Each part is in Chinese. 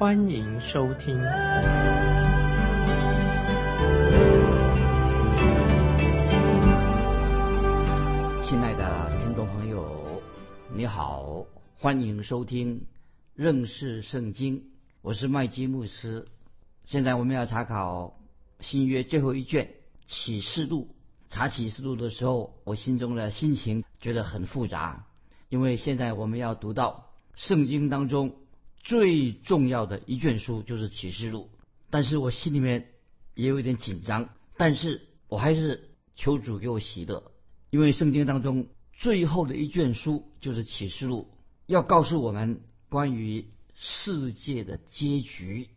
欢迎收听。亲爱的听众朋友，你好，欢迎收听认识圣经，我是麦基牧师。现在我们要查考新约最后一卷启示录。查启示录的时候，我心中的心情觉得很复杂，因为现在我们要读到圣经当中最重要的一卷书就是启示录，但是我心里面也有一点紧张，但是我还是求主给我喜乐，因为圣经当中最后的一卷书就是启示录，要告诉我们关于世界的结局。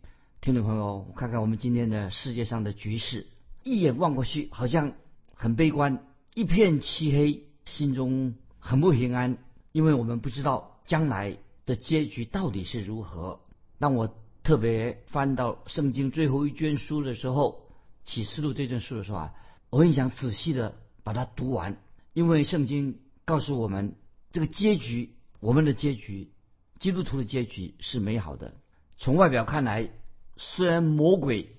听众朋友，看看我们今天的世界上的局势，一眼望过去，好像。很悲观，一片漆黑，心中很不平安，因为我们不知道将来的结局到底是如何。当我特别翻到圣经最后一卷书的时候，《启示录》这卷书的时候啊，我很想仔细的把它读完，因为圣经告诉我们，这个结局，我们的结局，基督徒的结局是美好的。从外表看来，虽然魔鬼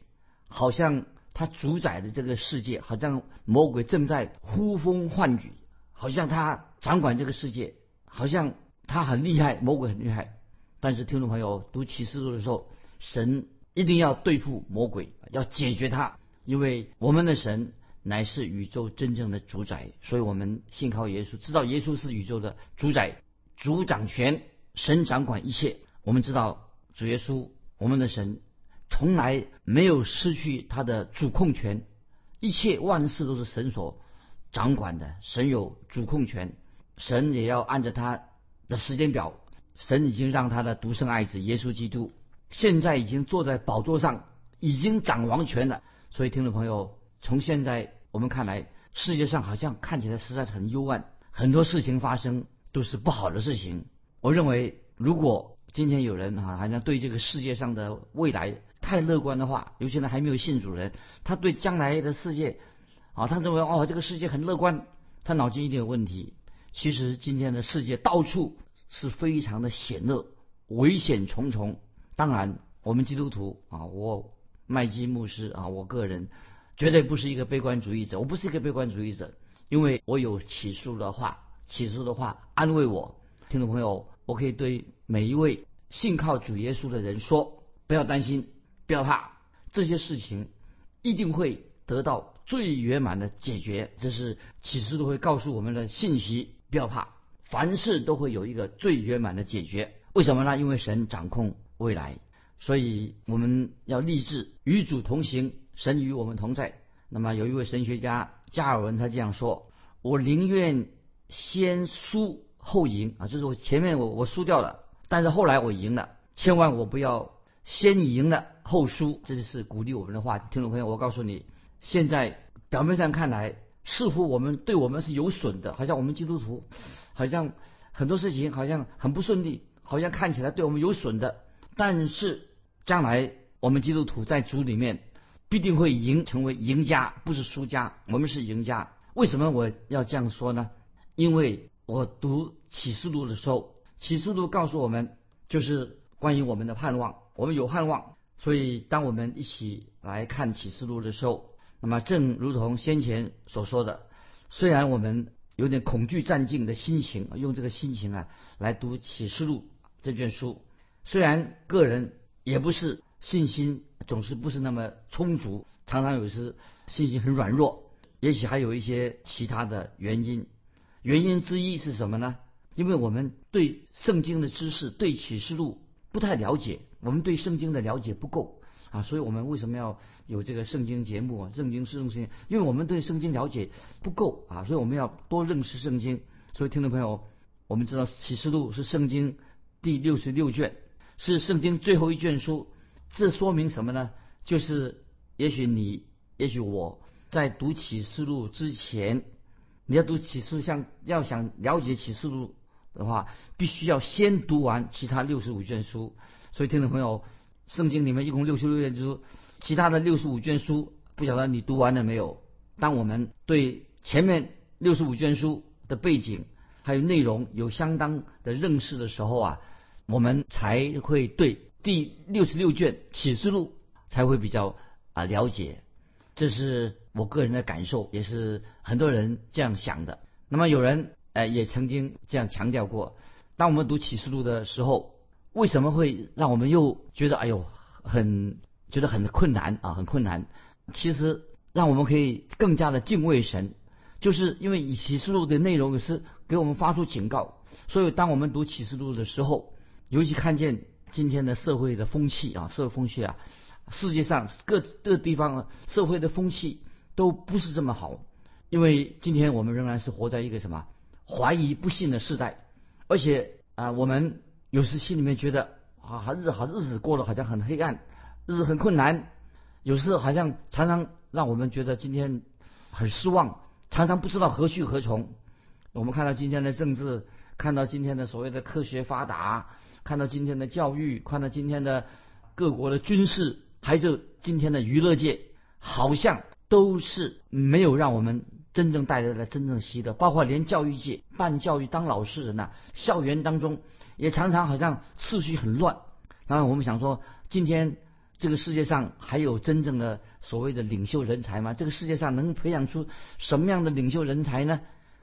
好像。他主宰的这个世界，好像魔鬼正在呼风唤雨，好像他掌管这个世界，好像他很厉害，魔鬼很厉害。但是听众朋友读启示录的时候，神一定要对付魔鬼，要解决他，因为我们的神乃是宇宙真正的主宰，所以我们信靠耶稣，知道耶稣是宇宙的主宰，主掌权，神掌管一切。我们知道主耶稣，我们的神。从来没有失去他的主控权，一切万事都是神所掌管的，神有主控权，神也要按照他的时间表，神已经让他的独生爱子耶稣基督现在已经坐在宝座上，已经掌王权了。所以，听众朋友，从现在我们看来，世界上好像看起来实在是很幽暗，很多事情发生都是不好的事情。我认为，如果今天有人啊，好像对这个世界上的未来，太乐观的话，尤其呢还没有信主人，他对将来的世界，啊，他认为哦这个世界很乐观，他脑筋一定有问题。其实今天的世界到处是非常的险恶，危险重重。当然，我们基督徒啊，我麦基牧师啊，我个人绝对不是一个悲观主义者，我不是一个悲观主义者，因为我有起诉的话，起诉的话安慰我。听众朋友，我可以对每一位信靠主耶稣的人说，不要担心。不要怕，这些事情一定会得到最圆满的解决。这是启示都会告诉我们的信息。不要怕，凡事都会有一个最圆满的解决。为什么呢？因为神掌控未来，所以我们要立志与主同行，神与我们同在。那么有一位神学家加尔文他这样说：“我宁愿先输后赢啊，就是我前面我我输掉了，但是后来我赢了。千万我不要。”先赢了后输，这就是鼓励我们的话。听众朋友，我告诉你，现在表面上看来，似乎我们对我们是有损的，好像我们基督徒，好像很多事情好像很不顺利，好像看起来对我们有损的。但是将来我们基督徒在主里面必定会赢，成为赢家，不是输家。我们是赢家。为什么我要这样说呢？因为我读启示录的时候，启示录告诉我们，就是关于我们的盼望。我们有盼望，所以当我们一起来看启示录的时候，那么正如同先前所说的，虽然我们有点恐惧战境的心情，用这个心情啊来读启示录这卷书，虽然个人也不是信心总是不是那么充足，常常有时信心很软弱，也许还有一些其他的原因。原因之一是什么呢？因为我们对圣经的知识，对启示录不太了解。我们对圣经的了解不够啊，所以我们为什么要有这个圣经节目啊？圣经是圣经，因为我们对圣经了解不够啊，所以我们要多认识圣经。所以听众朋友，我们知道启示录是圣经第六十六卷，是圣经最后一卷书。这说明什么呢？就是也许你，也许我在读启示录之前，你要读启示，像要想了解启示录的话，必须要先读完其他六十五卷书。所以，听众朋友，圣经里面一共六十六卷书，其他的六十五卷书，不晓得你读完了没有？当我们对前面六十五卷书的背景还有内容有相当的认识的时候啊，我们才会对第六十六卷启示录才会比较啊了解。这是我个人的感受，也是很多人这样想的。那么有人呃也曾经这样强调过，当我们读启示录的时候。为什么会让我们又觉得哎呦很觉得很困难啊很困难？其实让我们可以更加的敬畏神，就是因为以启示录的内容是给我们发出警告，所以当我们读启示录的时候，尤其看见今天的社会的风气啊社会风气啊，世界上各各地方社会的风气都不是这么好，因为今天我们仍然是活在一个什么怀疑不信的时代，而且啊我们。有时心里面觉得啊，日好日子过得好像很黑暗，日子很困难。有时好像常常让我们觉得今天很失望，常常不知道何去何从。我们看到今天的政治，看到今天的所谓的科学发达，看到今天的教育，看到今天的各国的军事，还有今天的娱乐界，好像都是没有让我们真正带来了真正喜乐。包括连教育界办教育当老师人呐，校园当中。也常常好像秩序很乱，然后我们想说，今天这个世界上还有真正的所谓的领袖人才吗？这个世界上能培养出什么样的领袖人才呢？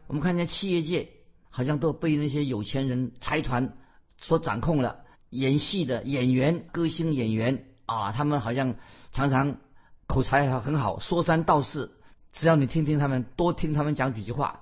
我们看见企业界好像都被那些有钱人财团所掌控了，演戏的演员、歌星、演员啊，他们好像常常口才很好，说三道四，只要你听听他们，多听他们讲几句话，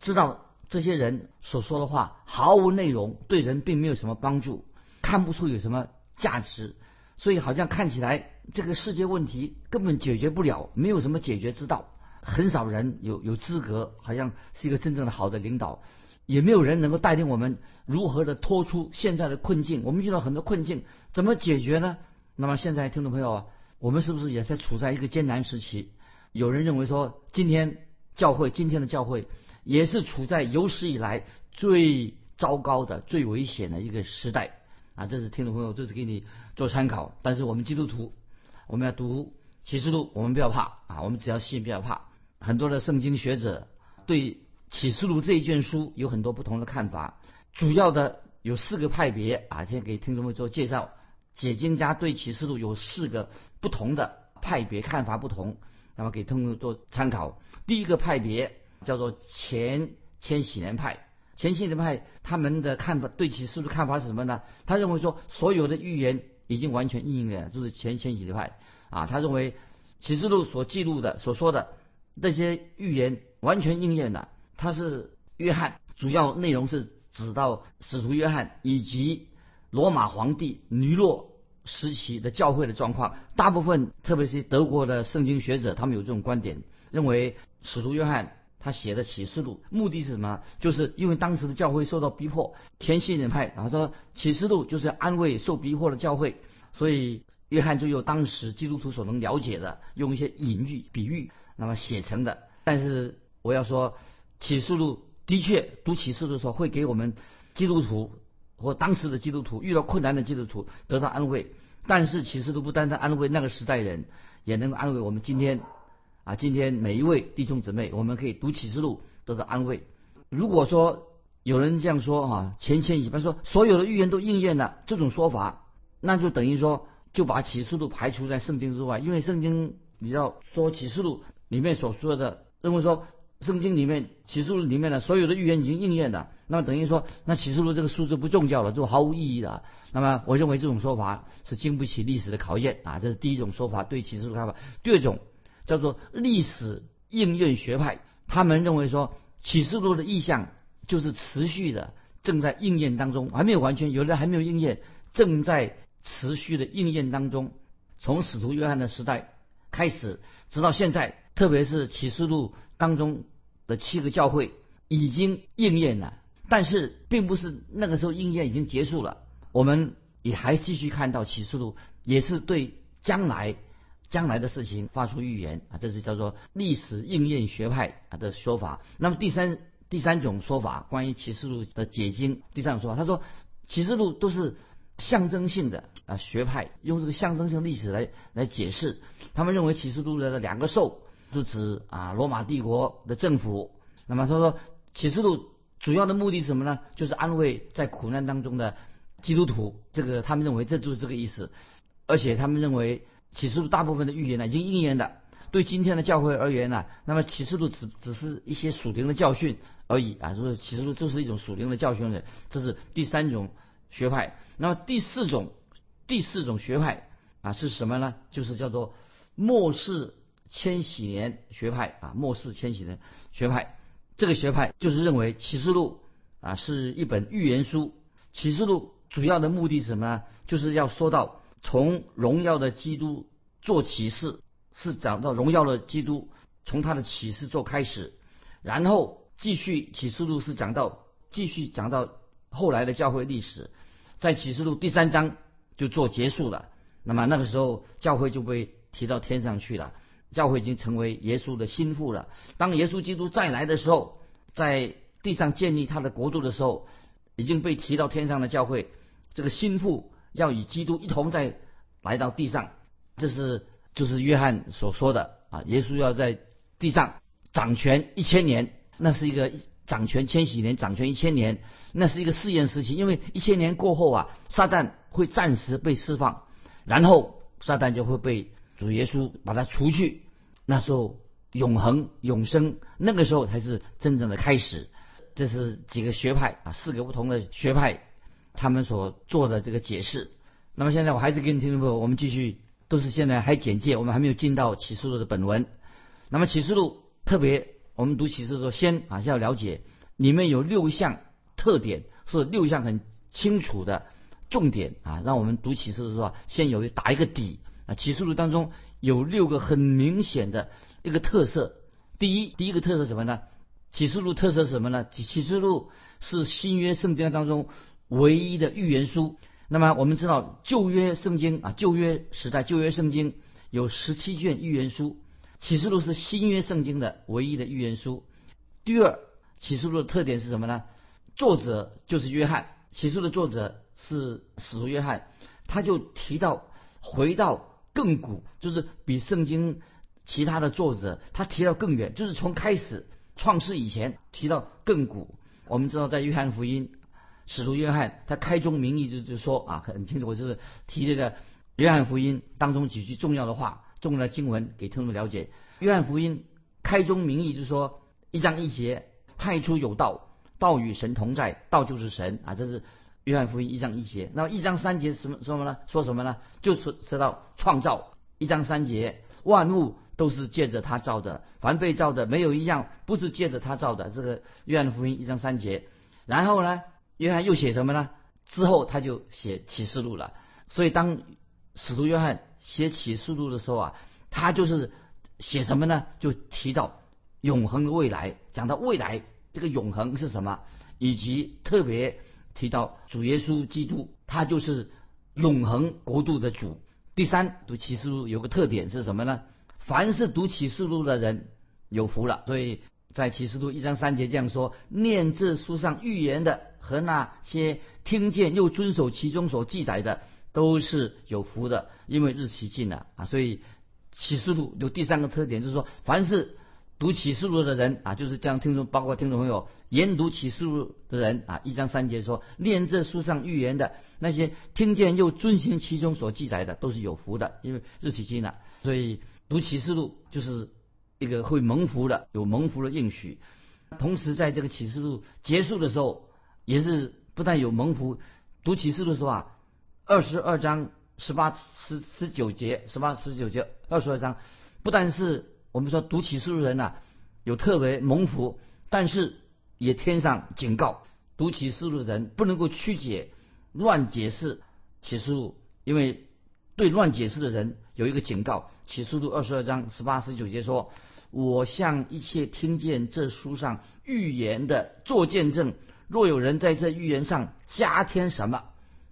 知道。这些人所说的话毫无内容，对人并没有什么帮助，看不出有什么价值，所以好像看起来这个世界问题根本解决不了，没有什么解决之道。很少人有有资格，好像是一个真正的好的领导，也没有人能够带领我们如何的脱出现在的困境。我们遇到很多困境，怎么解决呢？那么现在听众朋友，我们是不是也在处在一个艰难时期？有人认为说，今天教会，今天的教会。也是处在有史以来最糟糕的、最危险的一个时代啊！这是听众朋友，这是给你做参考。但是我们基督徒，我们要读启示录，我们不要怕啊！我们只要信，不要怕。很多的圣经学者对启示录这一卷书有很多不同的看法，主要的有四个派别啊。先给听众们做介绍，解经家对启示录有四个不同的派别，看法不同，那么给听众做参考。第一个派别。叫做前千禧年派，前禧年派他们的看法对启示录看法是什么呢？他认为说所有的预言已经完全应验了，就是前千禧年派啊。他认为启示录所记录的、所说的那些预言完全应验了。他是约翰，主要内容是指到使徒约翰以及罗马皇帝尼洛时期的教会的状况。大部分，特别是德国的圣经学者，他们有这种观点，认为使徒约翰。他写的启示录目的是什么？就是因为当时的教会受到逼迫，前信人派，然后说启示录就是安慰受逼迫的教会，所以约翰就用当时基督徒所能了解的，用一些隐喻、比喻，那么写成的。但是我要说，启示录的确读启示录的时候，会给我们基督徒或当时的基督徒遇到困难的基督徒得到安慰。但是启示录不单单安慰那个时代人，也能够安慰我们今天。啊，今天每一位弟兄姊妹，我们可以读启示录得到安慰。如果说有人这样说哈，前千一般说所有的预言都应验了，这种说法，那就等于说就把启示录排除在圣经之外。因为圣经你要说启示录里面所说的，认为说圣经里面启示录里面的所有的预言已经应验了，那么等于说那启示录这个数字不重要了，就毫无意义了。那么我认为这种说法是经不起历史的考验啊，这是第一种说法对启示录看法。第二种。叫做历史应验学派，他们认为说启示录的意象就是持续的正在应验当中，还没有完全，有的还没有应验，正在持续的应验当中。从使徒约翰的时代开始，直到现在，特别是启示录当中的七个教会已经应验了，但是并不是那个时候应验已经结束了，我们也还继续看到启示录也是对将来。将来的事情发出预言啊，这是叫做历史应验学派啊的说法。那么第三第三种说法，关于启示录的解经，第三种说法，他说启示录都是象征性的啊，学派用这个象征性历史来来解释。他们认为启示录的两个兽是指啊罗马帝国的政府。那么他说启示录主要的目的是什么呢？就是安慰在苦难当中的基督徒。这个他们认为这就是这个意思，而且他们认为。启示录大部分的预言呢，已经应验了。对今天的教会而言呢，那么启示录只只是一些属灵的教训而已啊。就是启示录就是一种属灵的教训的，这是第三种学派。那么第四种第四种学派啊是什么呢？就是叫做末世千禧年学派啊。末世千禧年学派，这个学派就是认为启示录啊是一本预言书。启示录主要的目的是什么呢？就是要说到。从荣耀的基督做启示，是讲到荣耀的基督，从他的启示做开始，然后继续启示录是讲到继续讲到后来的教会历史，在启示录第三章就做结束了。那么那个时候教会就被提到天上去了，教会已经成为耶稣的心腹了。当耶稣基督再来的时候，在地上建立他的国度的时候，已经被提到天上的教会，这个心腹。要与基督一同在来到地上，这是就是约翰所说的啊，耶稣要在地上掌权一千年，那是一个掌权千禧年，掌权一千年，那是一个试验时期，因为一千年过后啊，撒旦会暂时被释放，然后撒旦就会被主耶稣把他除去，那时候永恒永生，那个时候才是真正的开始。这是几个学派啊，四个不同的学派。他们所做的这个解释，那么现在我还是跟听众朋友，我们继续都是现在还简介，我们还没有进到启示录的本文。那么启示录特别，我们读启示录先啊，先要了解里面有六项特点，是六项很清楚的重点啊，让我们读启示的时候先有打一个底啊。启示录当中有六个很明显的一个特色，第一，第一个特色什么呢？启示录特色是什么呢？启示录是新约圣经当中。唯一的预言书。那么我们知道旧约圣经啊，旧约时代旧约圣经有十七卷预言书，启示录是新约圣经的唯一的预言书。第二，启示录的特点是什么呢？作者就是约翰，启示录的作者是使徒约翰，他就提到回到更古，就是比圣经其他的作者他提到更远，就是从开始创世以前提到更古。我们知道在约翰福音。使徒约翰他开宗明义就就说啊很清楚，我就是提这个约翰福音当中几句重要的话，重要的经文给听众了解。约翰福音开宗明义就说一章一节，太初有道，道与神同在，道就是神啊，这是约翰福音一章一节。那么一章三节什么什么呢？说什么呢？就是说到创造。一章三节，万物都是借着他造的，凡被造的没有一样不是借着他造的。这个约翰福音一章三节。然后呢？约翰又写什么呢？之后他就写启示录了。所以当使徒约翰写启示录的时候啊，他就是写什么呢？就提到永恒的未来，讲到未来这个永恒是什么，以及特别提到主耶稣基督，他就是永恒国度的主。第三，读启示录有个特点是什么呢？凡是读启示录的人有福了。所以在启示录一章三节这样说：念这书上预言的。和那些听见又遵守其中所记载的，都是有福的，因为日期近了啊。所以启示录有第三个特点，就是说，凡是读启示录的人啊，就是这样听众，包括听众朋友研读启示录的人啊，一章三节说，念这书上预言的那些听见又遵行其中所记载的，都是有福的，因为日期近了。所以读启示录就是一个会蒙福的，有蒙福的应许。同时，在这个启示录结束的时候。也是不但有蒙福，读启示录的时候啊，二十二章十八十十九节，十八十九节二十二章，不但是我们说读启示录的人呐有特别蒙福，但是也添上警告，读启示录的人不能够曲解、乱解释启示录，因为对乱解释的人有一个警告。启示录二十二章十八十九节说：“我向一切听见这书上预言的做见证。”若有人在这预言上加添什么，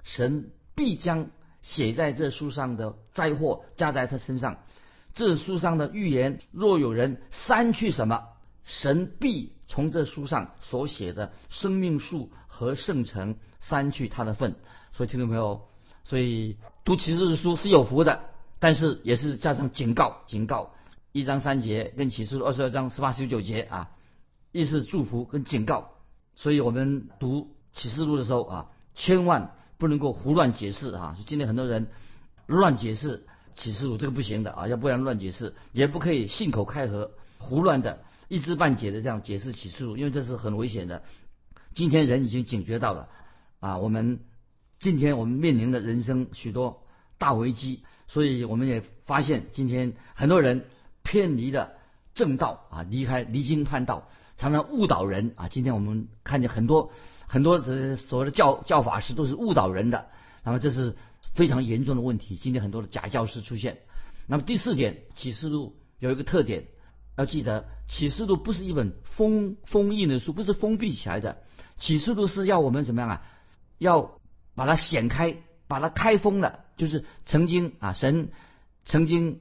神必将写在这书上的灾祸加在他身上。这书上的预言，若有人删去什么，神必从这书上所写的生命树和圣城删去他的份。所以听众朋友，所以读启示书是有福的，但是也是加上警告，警告一章三节跟启示录二十二章十八十九节啊，意思祝福跟警告。所以我们读启示录的时候啊，千万不能够胡乱解释啊！今天很多人乱解释启示录，这个不行的啊，要不然乱解释，也不可以信口开河、胡乱的一知半解的这样解释启示录，因为这是很危险的。今天人已经警觉到了啊，我们今天我们面临的人生许多大危机，所以我们也发现今天很多人偏离了正道啊，离开离经叛道。常常误导人啊！今天我们看见很多很多这所谓的教教法师都是误导人的，那么这是非常严重的问题。今天很多的假教师出现。那么第四点，启示录有一个特点，要记得启示录不是一本封封印的书，不是封闭起来的。启示录是要我们怎么样啊？要把它显开，把它开封了，就是曾经啊，神曾经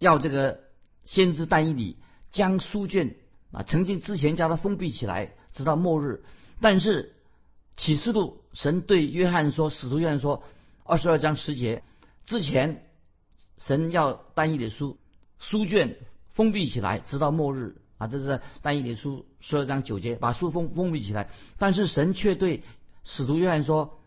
要这个先知但以理将书卷。啊，曾经之前将它封闭起来，直到末日。但是启示录神对约翰说，使徒约翰说，二十二章十节之前，神要单一的书书卷封闭起来，直到末日。啊，这是单一的书十二章九节，把书封封闭起来。但是神却对使徒约翰说，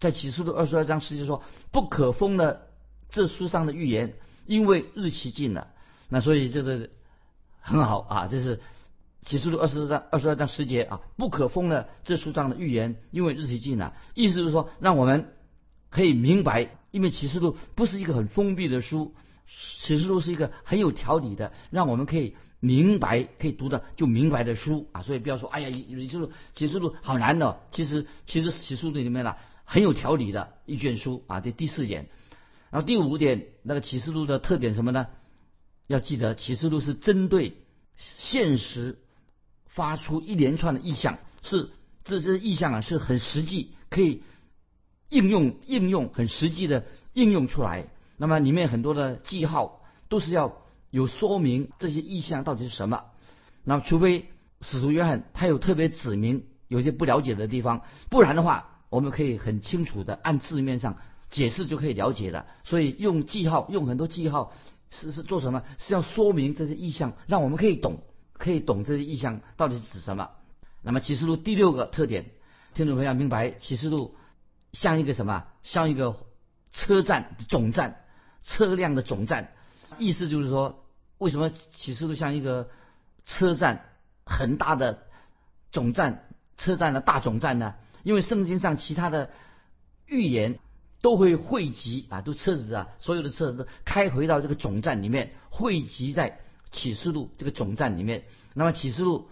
在启示录二十二章十节说，不可封了这书上的预言，因为日期近了。那所以这个很好啊，这是。启示录二十二章二十二章十节啊，不可封了这书上的预言，因为日期近了。意思就是说，让我们可以明白，因为启示录不是一个很封闭的书，启示录是一个很有条理的，让我们可以明白、可以读的就明白的书啊。所以不要说，哎呀，启示录启示录好难的。其实，其实启示录里面呢，很有条理的一卷书啊。这第四点，然后第五点，那个启示录的特点什么呢？要记得，启示录是针对现实。发出一连串的意象，是这些意象啊，是很实际，可以应用应用很实际的应用出来。那么里面很多的记号都是要有说明这些意象到底是什么。那除非使徒约翰他有特别指明有些不了解的地方，不然的话，我们可以很清楚的按字面上解释就可以了解了。所以用记号，用很多记号是是做什么？是要说明这些意象，让我们可以懂。可以懂这些意象到底是指什么？那么启示录第六个特点，听众朋友要明白，启示录像一个什么？像一个车站总站，车辆的总站。意思就是说，为什么启示录像一个车站很大的总站，车站的大总站呢？因为圣经上其他的预言都会汇集啊，都车子啊，所有的车子开回到这个总站里面，汇集在。启示录这个总站里面，那么启示录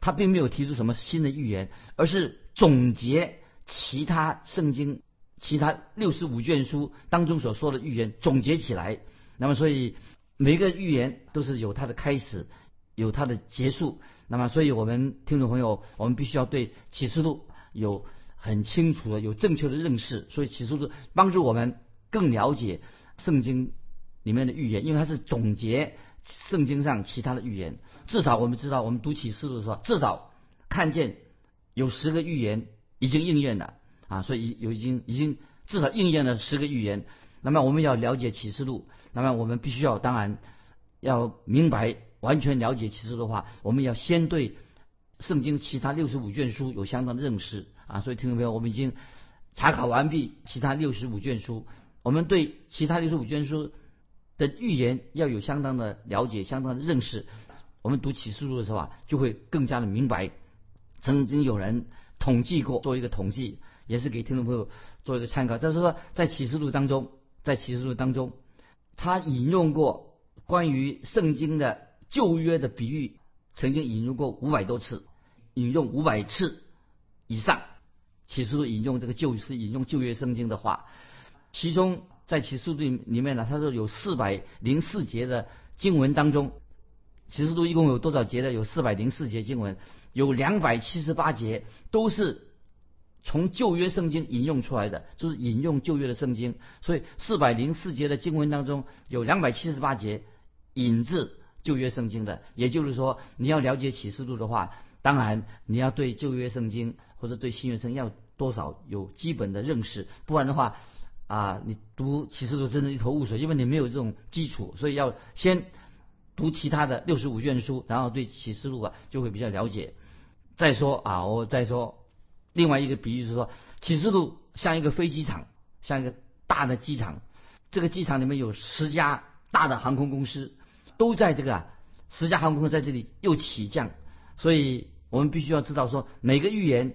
它并没有提出什么新的预言，而是总结其他圣经其他六十五卷书当中所说的预言总结起来。那么所以每个预言都是有它的开始，有它的结束。那么所以我们听众朋友，我们必须要对启示录有很清楚的、有正确的认识。所以启示录帮助我们更了解圣经里面的预言，因为它是总结。圣经上其他的预言，至少我们知道，我们读启示录的时候，至少看见有十个预言已经应验了啊，所以有已经已经至少应验了十个预言。那么我们要了解启示录，那么我们必须要当然要明白完全了解启示录的话，我们要先对圣经其他六十五卷书有相当的认识啊。所以听众朋友，我们已经查考完毕其他六十五卷书，我们对其他六十五卷书。的预言要有相当的了解，相当的认识。我们读启示录的时候啊，就会更加的明白。曾经有人统计过，做一个统计，也是给听众朋友做一个参考。就是说，在启示录当中，在启示录当中，他引用过关于圣经的旧约的比喻，曾经引用过五百多次，引用五百次以上。启示录引用这个旧是引用旧约圣经的话，其中。在启示录里面呢，他说有四百零四节的经文当中，启示录一共有多少节的？有四百零四节经文，有两百七十八节都是从旧约圣经引用出来的，就是引用旧约的圣经。所以四百零四节的经文当中，有两百七十八节引自旧约圣经的。也就是说，你要了解启示录的话，当然你要对旧约圣经或者对新约圣经要多少有基本的认识，不然的话啊，你读启示录真的一头雾水，因为你没有这种基础，所以要先读其他的六十五卷书，然后对启示录啊就会比较了解。再说啊，我再说另外一个比喻是说，启示录像一个飞机场，像一个大的机场，这个机场里面有十家大的航空公司，都在这个啊十家航空公司在这里又起降，所以我们必须要知道说每个预言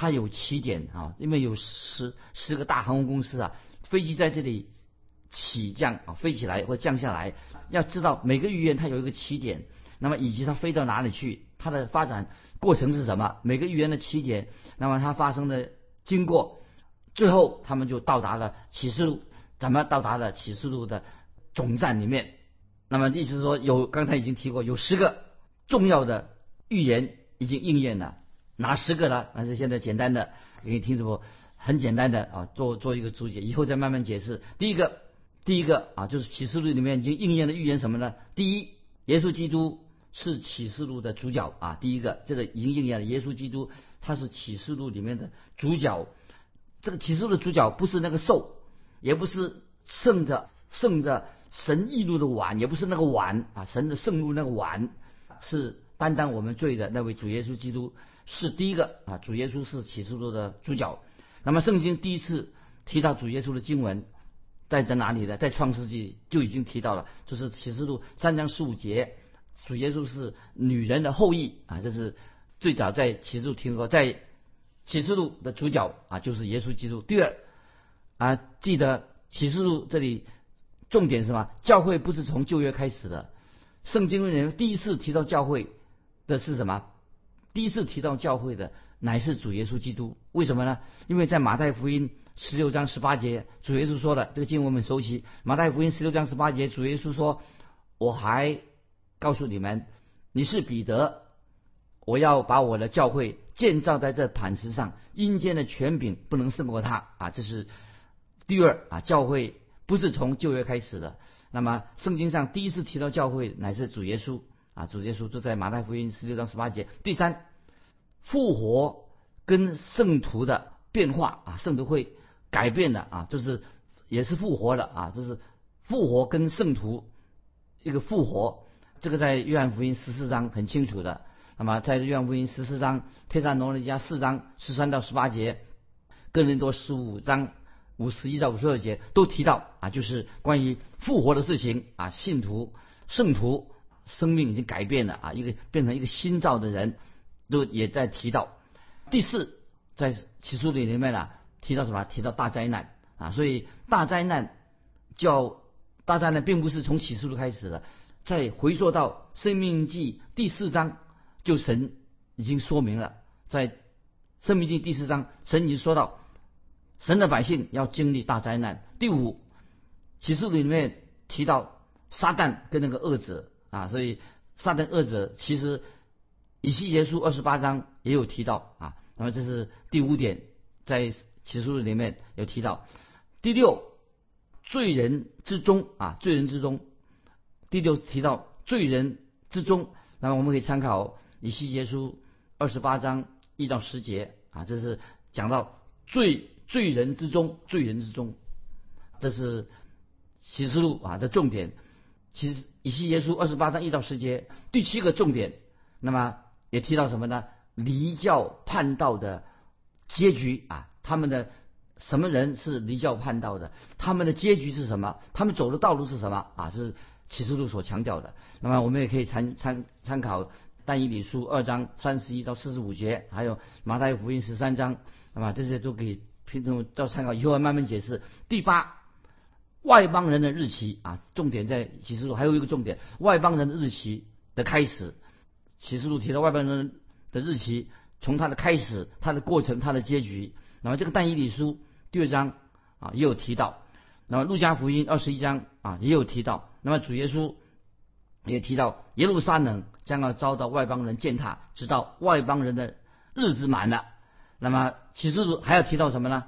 它有起点啊，因为有十十个大航空公司啊，飞机在这里起降啊，飞起来或降下来，要知道每个预言它有一个起点，那么以及它飞到哪里去，它的发展。过程是什么？每个预言的起点，那么它发生的经过，最后他们就到达了启示录，怎么到达了启示录的总站里面？那么意思说，有刚才已经提过，有十个重要的预言已经应验了，哪十个呢？还是现在简单的给你听什么？很简单的啊，做做一个注解，以后再慢慢解释。第一个，第一个啊，就是启示录里面已经应验的预言什么呢？第一，耶稣基督。是启示录的主角啊，第一个这个已经应验了，耶稣基督他是启示录里面的主角。这个启示录的主角不是那个兽，也不是圣着圣着神义怒的碗，也不是那个碗啊，神的圣怒那个碗，是担当我们罪的那位主耶稣基督是第一个啊，主耶稣是启示录的主角。那么圣经第一次提到主耶稣的经文在在哪里呢？在创世纪就已经提到了，就是启示录三章十五节。主耶稣是女人的后裔啊，这是最早在启示录听过，在启示录的主角啊就是耶稣基督。第二啊，记得启示录这里重点是什么？教会不是从旧约开始的，圣经里面第一次提到教会的是什么？第一次提到教会的乃是主耶稣基督。为什么呢？因为在马太福音十六章十八节，主耶稣说的这个经文我们熟悉。马太福音十六章十八节，主耶稣说：“我还。”告诉你们，你是彼得，我要把我的教会建造在这磐石上，阴间的权柄不能胜过他啊！这是第二啊，教会不是从旧约开始的。那么圣经上第一次提到教会乃是主耶稣啊，主耶稣就在马太福音十六章十八节。第三，复活跟圣徒的变化啊，圣徒会改变的啊，就是也是复活的啊，就是复活跟圣徒一个复活。这个在约翰福音十四章很清楚的。那么在约翰福音十四章、帖撒罗尼迦四章十三到十八节、哥林多十五章五十一到五十二节都提到啊，就是关于复活的事情啊，信徒、圣徒生命已经改变了啊，一个变成一个新造的人，都也在提到。第四，在启示录里面呢，提到什么？提到大灾难啊，所以大灾难叫大灾难，并不是从启示录开始的。再回溯到《生命记》第四章，就神已经说明了，在《生命记》第四章，神已经说到，神的百姓要经历大灾难。第五，启示录里面提到撒旦跟那个恶者啊，所以撒旦恶者其实以西结书二十八章也有提到啊。那么这是第五点，在启示录里面有提到。第六，罪人之中啊，罪人之中。第六提到罪人之中，那么我们可以参考以西结书二十八章一到十节啊，这是讲到罪罪人之中，罪人之中，这是启示录啊的重点。其实以西结书二十八章一到十节第七个重点，那么也提到什么呢？离教叛道的结局啊，他们的什么人是离教叛道的？他们的结局是什么？他们走的道路是什么啊？是。启示录所强调的，那么我们也可以参参参考但以理书二章三十一到四十五节，还有马太福音十三章，那么这些都可以拼凑到参考，以后慢慢解释。第八，外邦人的日期啊，重点在启示录还有一个重点，外邦人的日期的开始。启示录提到外邦人的日期，从它的开始、它的过程、它的结局。那么这个但以理书第二章啊也有提到，那么路加福音二十一章啊也有提到。那么主耶稣也提到耶路撒冷将要遭到外邦人践踏，直到外邦人的日子满了。那么启示录还要提到什么呢？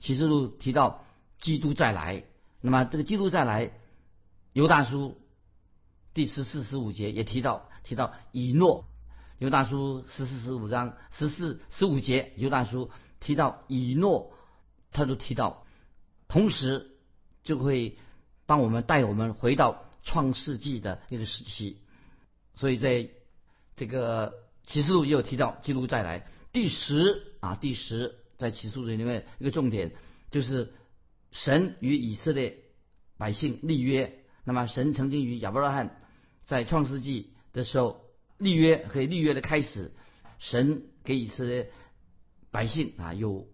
启示录提到基督再来。那么这个基督再来，犹大书第十四、十五节也提到提到以诺，犹大书十四、十五章十四、十五节，犹大书提到以诺，他都提到，同时就会帮我们带我们回到创世纪的那个时期，所以在这个启示录也有提到记录再来。第十啊第十在启示录里面一个重点就是神与以色列百姓立约，那么神曾经与亚伯拉罕在创世纪的时候立约和立约的开始，神给以色列百姓啊有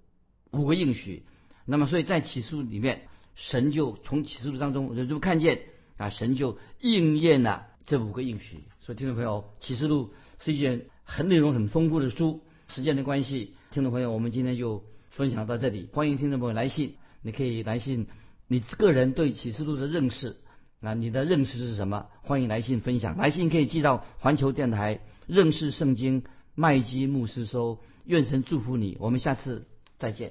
五个应许，那么所以在启示录里面，神就从启示录当中人就看见啊神就应验了这五个应许。所以听众朋友，启示录是一件很内容很丰富的书。时间的关系，听众朋友，我们今天就分享到这里。欢迎听众朋友来信，你可以来信你个人对启示录的认识那，你的认识是什么？欢迎来信分享。来信可以寄到环球电台认识圣经麦基牧师收。愿神祝福你，我们下次再见。